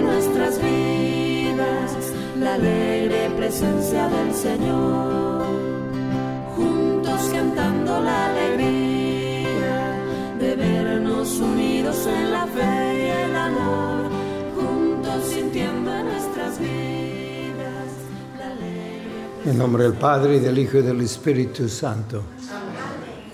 nuestras vidas la alegre presencia del Señor, juntos cantando la alegría de vernos unidos en la fe y el amor, juntos sintiendo en nuestras vidas la alegre En nombre del Padre, y del Hijo y del Espíritu Santo.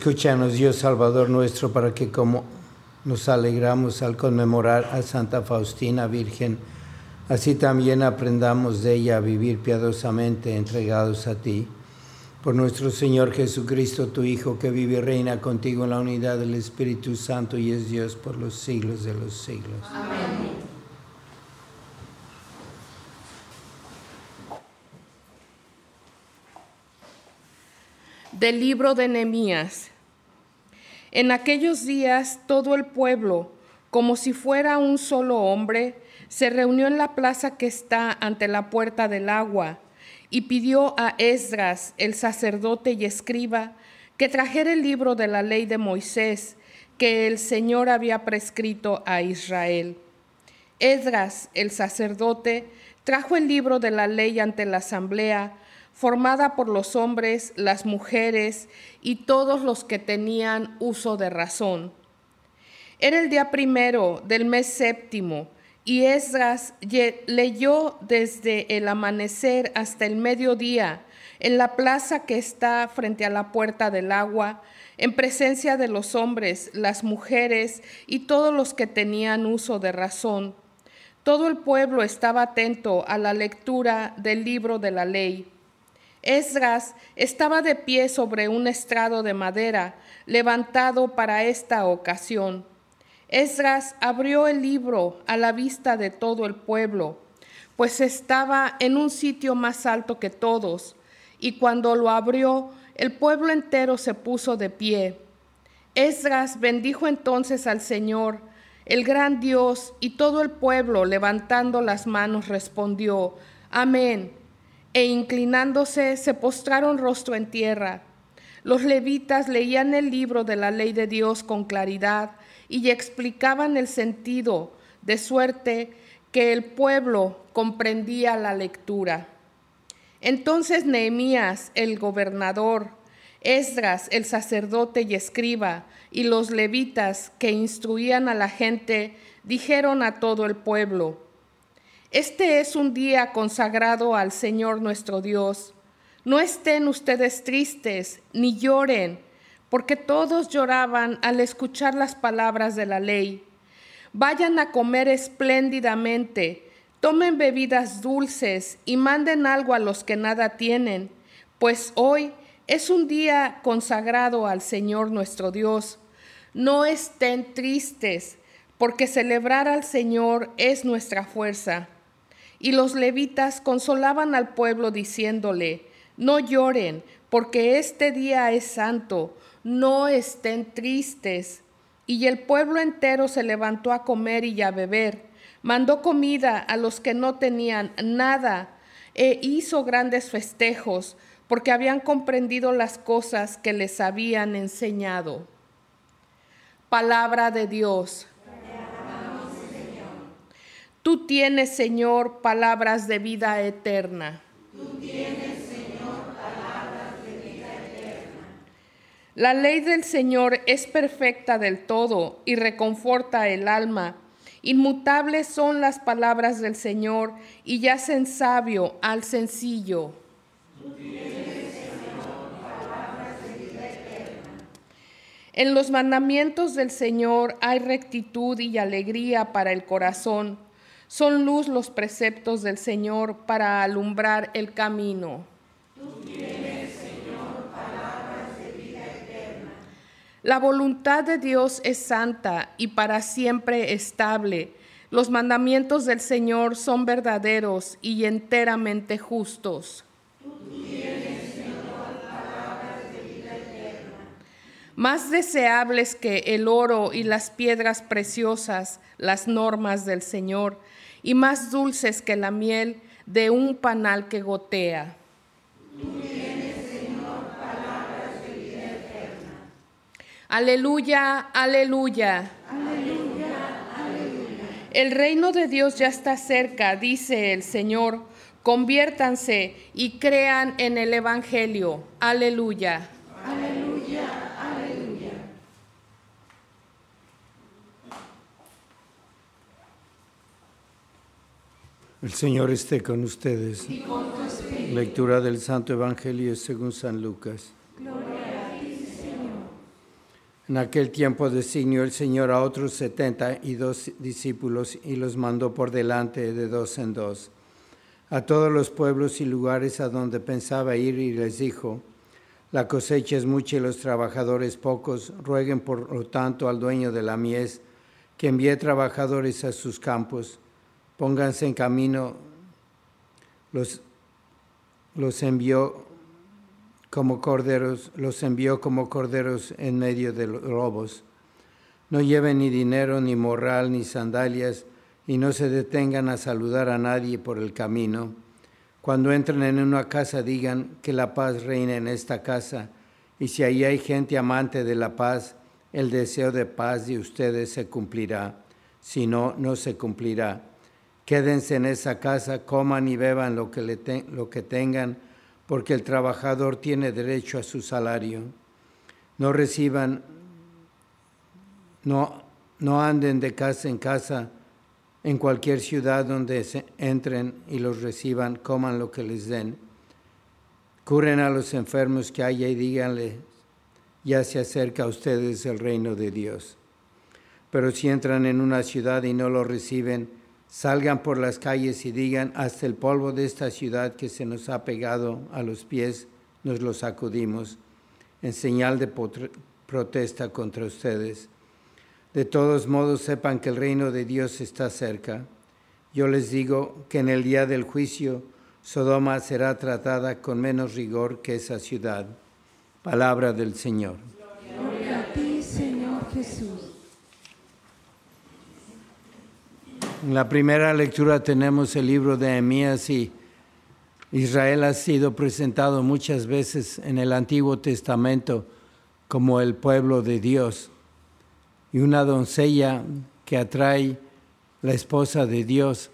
Escúchanos, Dios Salvador nuestro, para que como nos alegramos al conmemorar a Santa Faustina Virgen, así también aprendamos de ella a vivir piadosamente entregados a ti. Por nuestro Señor Jesucristo, tu Hijo, que vive y reina contigo en la unidad del Espíritu Santo y es Dios por los siglos de los siglos. Del libro de Nehemías. En aquellos días todo el pueblo, como si fuera un solo hombre, se reunió en la plaza que está ante la puerta del agua y pidió a Esdras, el sacerdote y escriba, que trajera el libro de la ley de Moisés que el Señor había prescrito a Israel. Esdras, el sacerdote, trajo el libro de la ley ante la asamblea, formada por los hombres, las mujeres y todos los que tenían uso de razón. Era el día primero del mes séptimo, y Esdras leyó desde el amanecer hasta el mediodía en la plaza que está frente a la puerta del agua, en presencia de los hombres, las mujeres y todos los que tenían uso de razón. Todo el pueblo estaba atento a la lectura del libro de la ley. Esdras estaba de pie sobre un estrado de madera, levantado para esta ocasión. Esdras abrió el libro a la vista de todo el pueblo, pues estaba en un sitio más alto que todos, y cuando lo abrió, el pueblo entero se puso de pie. Esdras bendijo entonces al Señor, el gran Dios, y todo el pueblo, levantando las manos, respondió, Amén. E inclinándose, se postraron rostro en tierra. Los levitas leían el libro de la ley de Dios con claridad y explicaban el sentido, de suerte que el pueblo comprendía la lectura. Entonces Nehemías, el gobernador, Esdras, el sacerdote y escriba, y los levitas que instruían a la gente, dijeron a todo el pueblo, Este es un día consagrado al Señor nuestro Dios. No estén ustedes tristes, ni lloren, porque todos lloraban al escuchar las palabras de la ley. Vayan a comer espléndidamente, tomen bebidas dulces y manden algo a los que nada tienen, pues hoy es un día consagrado al Señor nuestro Dios. No estén tristes, porque celebrar al Señor es nuestra fuerza. Y los levitas consolaban al pueblo diciéndole, no lloren, porque este día es santo, no estén tristes. Y el pueblo entero se levantó a comer y a beber. Mandó comida a los que no tenían nada e hizo grandes festejos, porque habían comprendido las cosas que les habían enseñado. Palabra de Dios. Tú tienes, Señor, palabras de vida eterna. La ley del Señor es perfecta del todo y reconforta el alma. Inmutables son las palabras del Señor y yacen sabio al sencillo. En los mandamientos del Señor hay rectitud y alegría para el corazón. Son luz los preceptos del Señor para alumbrar el camino. La voluntad de Dios es santa y para siempre estable. Los mandamientos del Señor son verdaderos y enteramente justos. Más deseables que el oro y las piedras preciosas, las normas del Señor, y más dulces que la miel de un panal que gotea. Aleluya, aleluya. El reino de Dios ya está cerca, dice el Señor. Conviértanse y crean en el Evangelio. Aleluya. Aleluya, El Señor esté con ustedes. Lectura del Santo Evangelio según San Lucas. En aquel tiempo designó el Señor a otros setenta y dos discípulos y los mandó por delante de dos en dos. A todos los pueblos y lugares a donde pensaba ir y les dijo, la cosecha es mucha y los trabajadores pocos, rueguen por lo tanto al dueño de la mies que envíe trabajadores a sus campos, pónganse en camino, los, los envió como corderos, los envió como corderos en medio de los lobos. No lleven ni dinero, ni morral, ni sandalias, y no se detengan a saludar a nadie por el camino. Cuando entren en una casa, digan que la paz reine en esta casa, y si ahí hay gente amante de la paz, el deseo de paz de ustedes se cumplirá, si no, no se cumplirá. Quédense en esa casa, coman y beban lo que, le lo que tengan, porque el trabajador tiene derecho a su salario. No reciban, no, no anden de casa en casa, en cualquier ciudad donde se entren y los reciban, coman lo que les den. Curen a los enfermos que haya y díganle, ya se acerca a ustedes el reino de Dios. Pero si entran en una ciudad y no lo reciben, salgan por las calles y digan, hasta el polvo de esta ciudad que se nos ha pegado a los pies, nos lo sacudimos, en señal de protesta contra ustedes. De todos modos, sepan que el reino de Dios está cerca. Yo les digo que en el día del juicio, Sodoma será tratada con menos rigor que esa ciudad. Palabra del Señor. En la primera lectura tenemos el libro de Emías y Israel ha sido presentado muchas veces en el Antiguo Testamento como el pueblo de Dios y una doncella que atrae la esposa de Dios.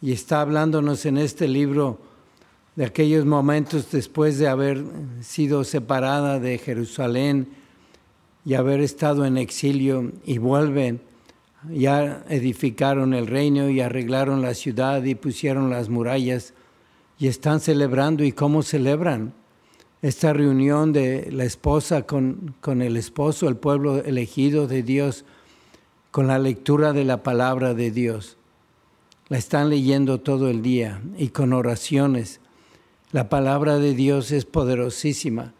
Y está hablándonos en este libro de aquellos momentos después de haber sido separada de Jerusalén y haber estado en exilio y vuelven. Ya edificaron el reino y arreglaron la ciudad y pusieron las murallas y están celebrando. ¿Y cómo celebran? Esta reunión de la esposa con, con el esposo, el pueblo elegido de Dios, con la lectura de la palabra de Dios. La están leyendo todo el día y con oraciones. La palabra de Dios es poderosísima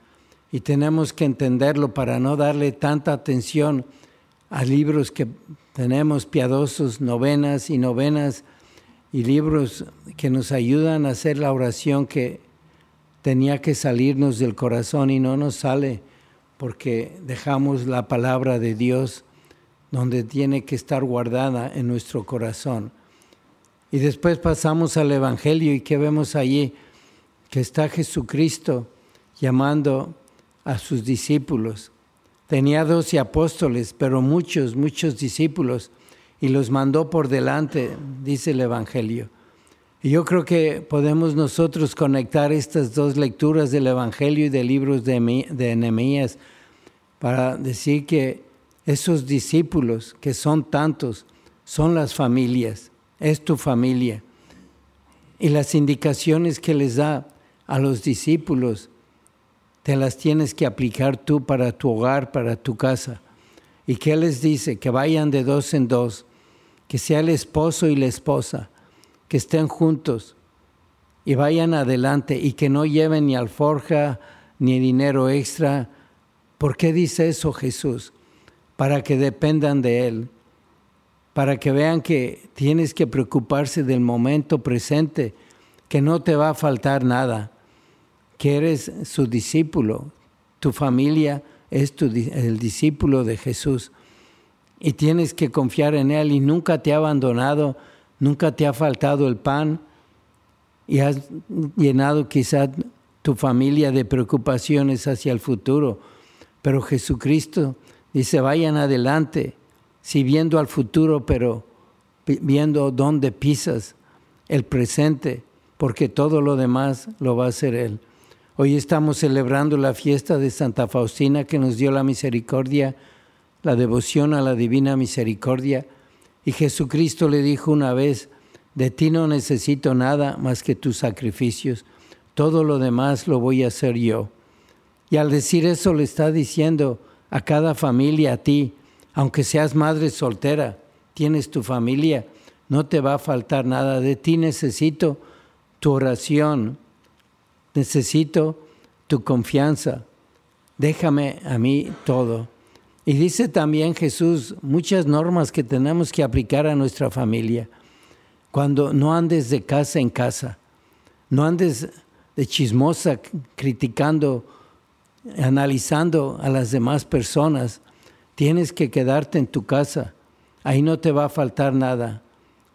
y tenemos que entenderlo para no darle tanta atención a libros que tenemos piadosos, novenas y novenas y libros que nos ayudan a hacer la oración que tenía que salirnos del corazón y no nos sale porque dejamos la palabra de Dios donde tiene que estar guardada en nuestro corazón. Y después pasamos al Evangelio y que vemos allí que está Jesucristo llamando a sus discípulos. Tenía doce apóstoles, pero muchos, muchos discípulos y los mandó por delante, dice el Evangelio. Y yo creo que podemos nosotros conectar estas dos lecturas del Evangelio y de libros de, de Nehemías para decir que esos discípulos, que son tantos, son las familias, es tu familia. Y las indicaciones que les da a los discípulos, te las tienes que aplicar tú para tu hogar, para tu casa. ¿Y qué les dice? Que vayan de dos en dos, que sea el esposo y la esposa, que estén juntos y vayan adelante y que no lleven ni alforja ni dinero extra. ¿Por qué dice eso Jesús? Para que dependan de Él, para que vean que tienes que preocuparse del momento presente, que no te va a faltar nada, que eres su discípulo, tu familia es el discípulo de Jesús y tienes que confiar en Él y nunca te ha abandonado, nunca te ha faltado el pan y has llenado quizá tu familia de preocupaciones hacia el futuro. Pero Jesucristo dice, vayan adelante, si viendo al futuro, pero viendo dónde pisas el presente, porque todo lo demás lo va a hacer Él. Hoy estamos celebrando la fiesta de Santa Faustina que nos dio la misericordia la devoción a la divina misericordia. Y Jesucristo le dijo una vez, de ti no necesito nada más que tus sacrificios, todo lo demás lo voy a hacer yo. Y al decir eso le está diciendo a cada familia, a ti, aunque seas madre soltera, tienes tu familia, no te va a faltar nada, de ti necesito tu oración, necesito tu confianza, déjame a mí todo. Y dice también Jesús muchas normas que tenemos que aplicar a nuestra familia. Cuando no andes de casa en casa, no andes de chismosa criticando, analizando a las demás personas, tienes que quedarte en tu casa. Ahí no te va a faltar nada.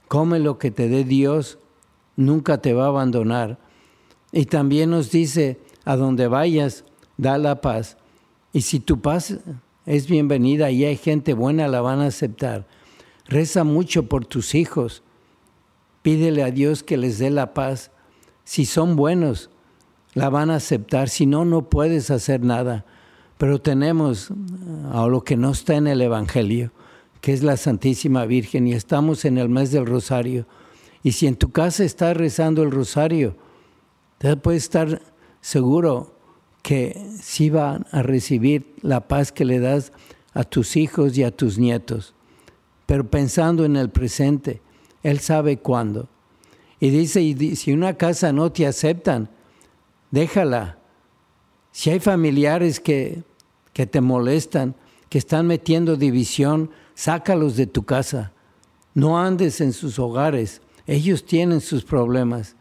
Come lo que te dé Dios, nunca te va a abandonar. Y también nos dice, a donde vayas, da la paz. Y si tu paz es bienvenida y hay gente buena, la van a aceptar. Reza mucho por tus hijos. Pídele a Dios que les dé la paz. Si son buenos, la van a aceptar. Si no, no puedes hacer nada. Pero tenemos a lo que no está en el Evangelio, que es la Santísima Virgen, y estamos en el mes del Rosario. Y si en tu casa estás rezando el Rosario, te puedes estar seguro que sí van a recibir la paz que le das a tus hijos y a tus nietos, pero pensando en el presente, Él sabe cuándo. Y dice, y si una casa no te aceptan, déjala. Si hay familiares que, que te molestan, que están metiendo división, sácalos de tu casa. No andes en sus hogares. Ellos tienen sus problemas.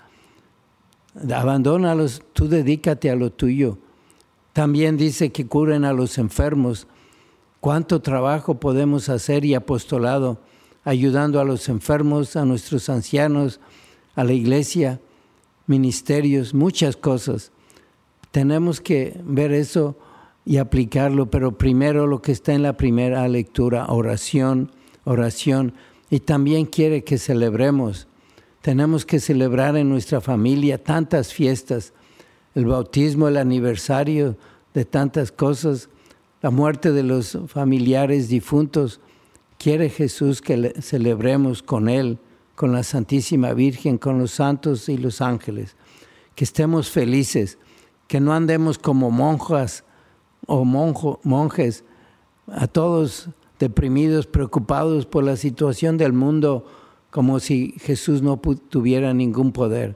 Abandónalos, tú dedícate a lo tuyo. También dice que curen a los enfermos. ¿Cuánto trabajo podemos hacer y apostolado ayudando a los enfermos, a nuestros ancianos, a la iglesia? ministerios, muchas cosas. Tenemos que ver eso y aplicarlo, pero primero lo que está en la primera lectura, oración, oración, y también quiere que celebremos. Tenemos que celebrar en nuestra familia tantas fiestas, el bautismo, el aniversario de tantas cosas, la muerte de los familiares difuntos. Quiere Jesús que celebremos con Él, con la Santísima Virgen, con los santos y los ángeles, que estemos felices, que no andemos como monjas o monjes, a todos deprimidos, preocupados por la situación del mundo, como si Jesús no tuviera ningún poder.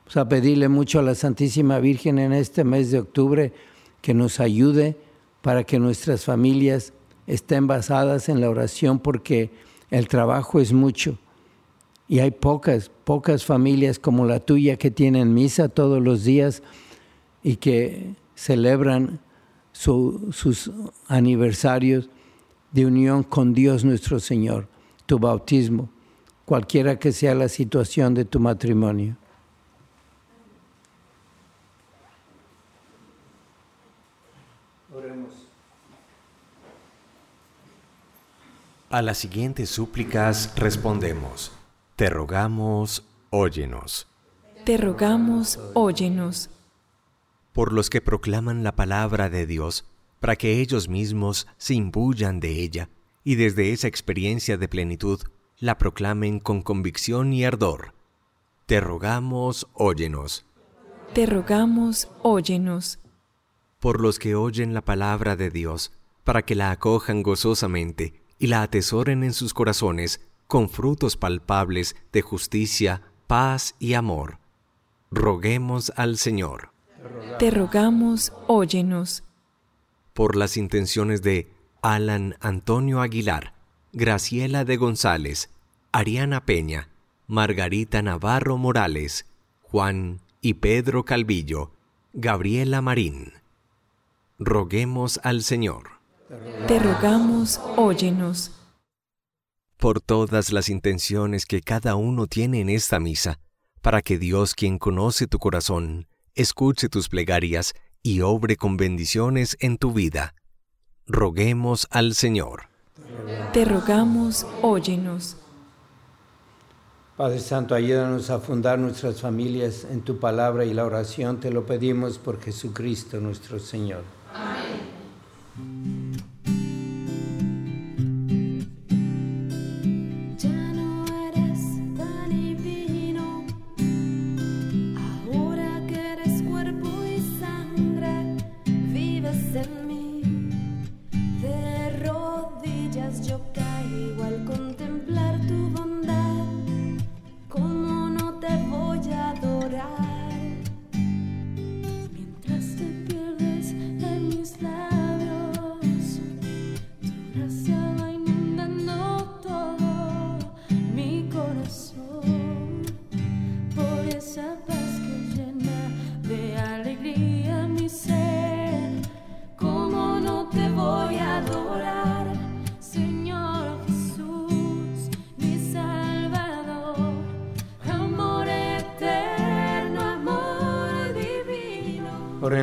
Vamos a pedirle mucho a la Santísima Virgen en este mes de octubre que nos ayude para que nuestras familias estén basadas en la oración porque el trabajo es mucho y hay pocas, pocas familias como la tuya que tienen misa todos los días y que celebran sus aniversarios de unión con Dios nuestro Señor, tu bautismo, cualquiera que sea la situación de tu matrimonio. Oremos. A las siguientes súplicas respondemos. Te rogamos, óyenos. Te rogamos, óyenos. Por los que proclaman la palabra de Dios, para que ellos mismos se imbuyan de ella y desde esa experiencia de plenitud la proclamen con convicción y ardor. Te rogamos, óyenos. Te rogamos, óyenos. Por los que oyen la palabra de Dios, para que la acojan gozosamente y la atesoren en sus corazones con frutos palpables de justicia, paz y amor. Roguemos al Señor. Te rogamos, óyenos. Por las intenciones de Alan Antonio Aguilar, Graciela de González, Ariana Peña, Margarita Navarro Morales, Juan y Pedro Calvillo, Gabriela Marín. Roguemos al Señor. Te rogamos, óyenos. Por todas las intenciones que cada uno tiene en esta misa, para que Dios, quien conoce tu corazón, escuche tus plegarias y obre con bendiciones en tu vida. Roguemos al Señor. Te rogamos, óyenos. Padre Santo, ayúdanos a fundar nuestras familias en tu palabra y la oración. Te lo pedimos por Jesucristo nuestro Señor. Amén.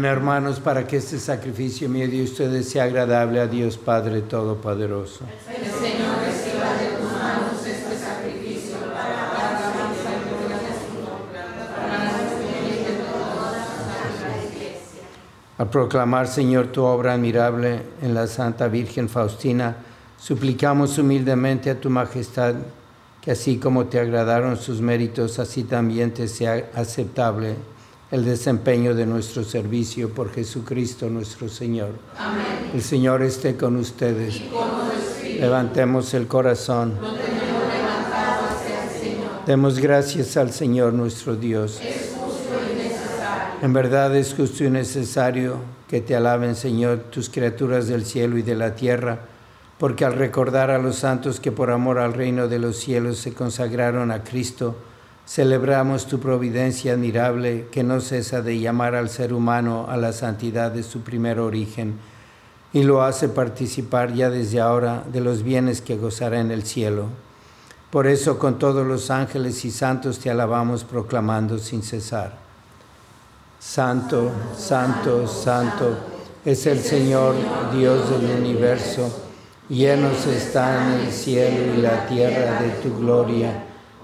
Oren hermanos para que este sacrificio mío de ustedes sea agradable a Dios Padre Todopoderoso. Al proclamar, Señor, tu obra admirable en la Santa Virgen Faustina, suplicamos humildemente a tu majestad que así como te agradaron sus méritos, así también te sea aceptable el desempeño de nuestro servicio por Jesucristo nuestro Señor. Amén. El Señor esté con ustedes. Levantemos el corazón. Demos gracias al Señor nuestro Dios. En verdad es justo y necesario que te alaben, Señor, tus criaturas del cielo y de la tierra, porque al recordar a los santos que por amor al reino de los cielos se consagraron a Cristo, celebramos tu providencia admirable que no cesa de llamar al ser humano a la santidad de su primer origen y lo hace participar ya desde ahora de los bienes que gozará en el cielo. Por eso con todos los ángeles y santos te alabamos proclamando sin cesar. Santo, santo, santo es el Señor Dios del universo. Llenos están el cielo y la tierra de tu gloria.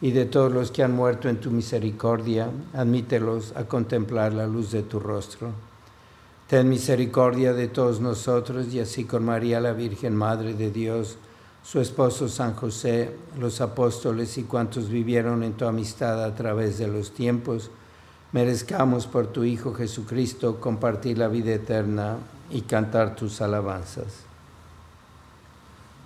y de todos los que han muerto en tu misericordia, admítelos a contemplar la luz de tu rostro. Ten misericordia de todos nosotros y así con María la Virgen, Madre de Dios, su esposo San José, los apóstoles y cuantos vivieron en tu amistad a través de los tiempos, merezcamos por tu Hijo Jesucristo compartir la vida eterna y cantar tus alabanzas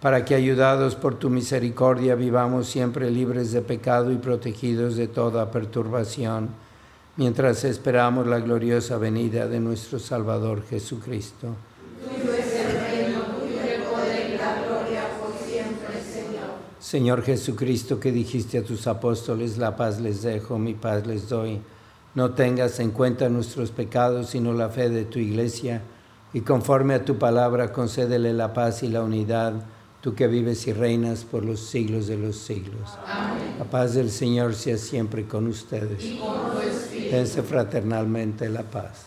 para que ayudados por tu misericordia vivamos siempre libres de pecado y protegidos de toda perturbación, mientras esperamos la gloriosa venida de nuestro Salvador Jesucristo. Señor. Señor Jesucristo, que dijiste a tus apóstoles, la paz les dejo, mi paz les doy. No tengas en cuenta nuestros pecados, sino la fe de tu iglesia, y conforme a tu palabra concédele la paz y la unidad tú que vives y reinas por los siglos de los siglos. Amén. La paz del Señor sea siempre con ustedes. Y con fraternalmente la paz.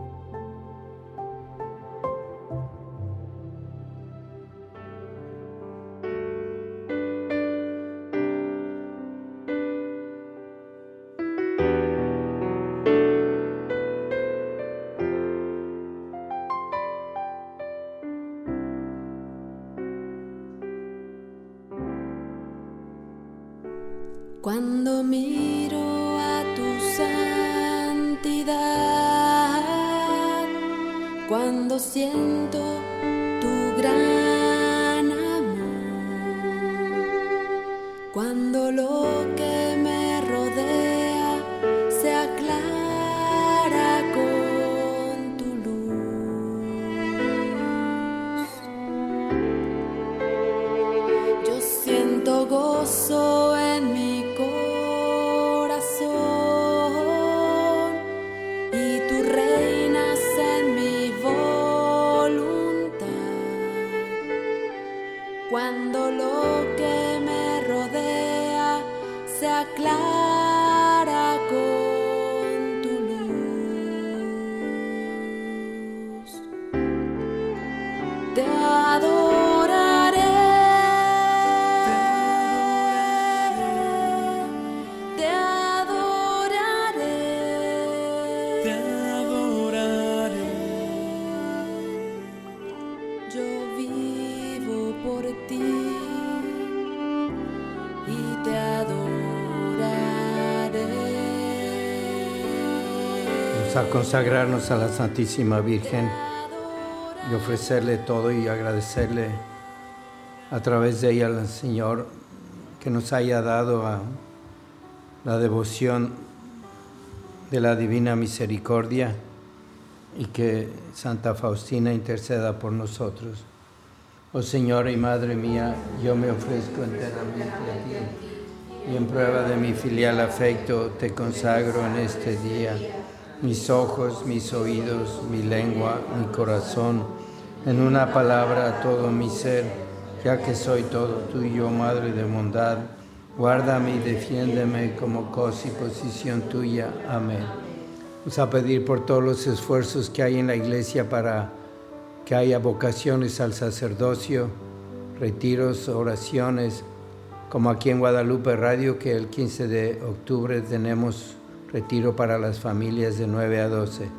A consagrarnos a la Santísima Virgen y ofrecerle todo y agradecerle a través de ella al Señor que nos haya dado la devoción de la Divina Misericordia y que Santa Faustina interceda por nosotros. Oh Señor y Madre mía, yo me ofrezco enteramente a ti y en prueba de mi filial afecto te consagro en este día mis ojos, mis oídos, mi lengua, mi corazón, en una palabra todo mi ser, ya que soy todo tuyo, Madre de bondad, guárdame y defiéndeme como cosa y posición tuya. Amén. Vamos a pedir por todos los esfuerzos que hay en la iglesia para que haya vocaciones al sacerdocio, retiros, oraciones, como aquí en Guadalupe Radio, que el 15 de octubre tenemos retiro para las familias de 9 a 12.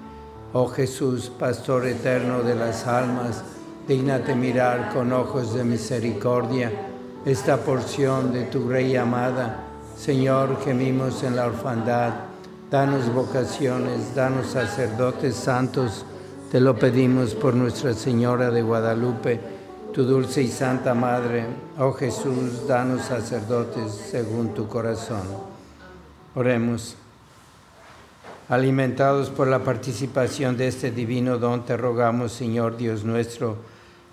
Oh Jesús, Pastor eterno de las almas, dígnate mirar con ojos de misericordia esta porción de tu Rey amada. Señor, gemimos en la orfandad, danos vocaciones, danos sacerdotes santos, te lo pedimos por Nuestra Señora de Guadalupe, tu dulce y santa Madre. Oh Jesús, danos sacerdotes según tu corazón. Oremos. Alimentados por la participación de este divino don, te rogamos, Señor Dios nuestro,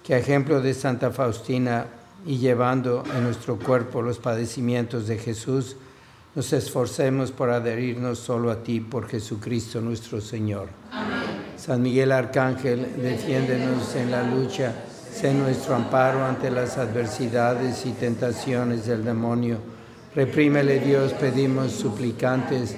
que a ejemplo de Santa Faustina y llevando en nuestro cuerpo los padecimientos de Jesús, nos esforcemos por adherirnos solo a ti por Jesucristo nuestro Señor. San Miguel Arcángel, defiéndenos en la lucha, sé nuestro amparo ante las adversidades y tentaciones del demonio. Reprímele Dios, pedimos suplicantes,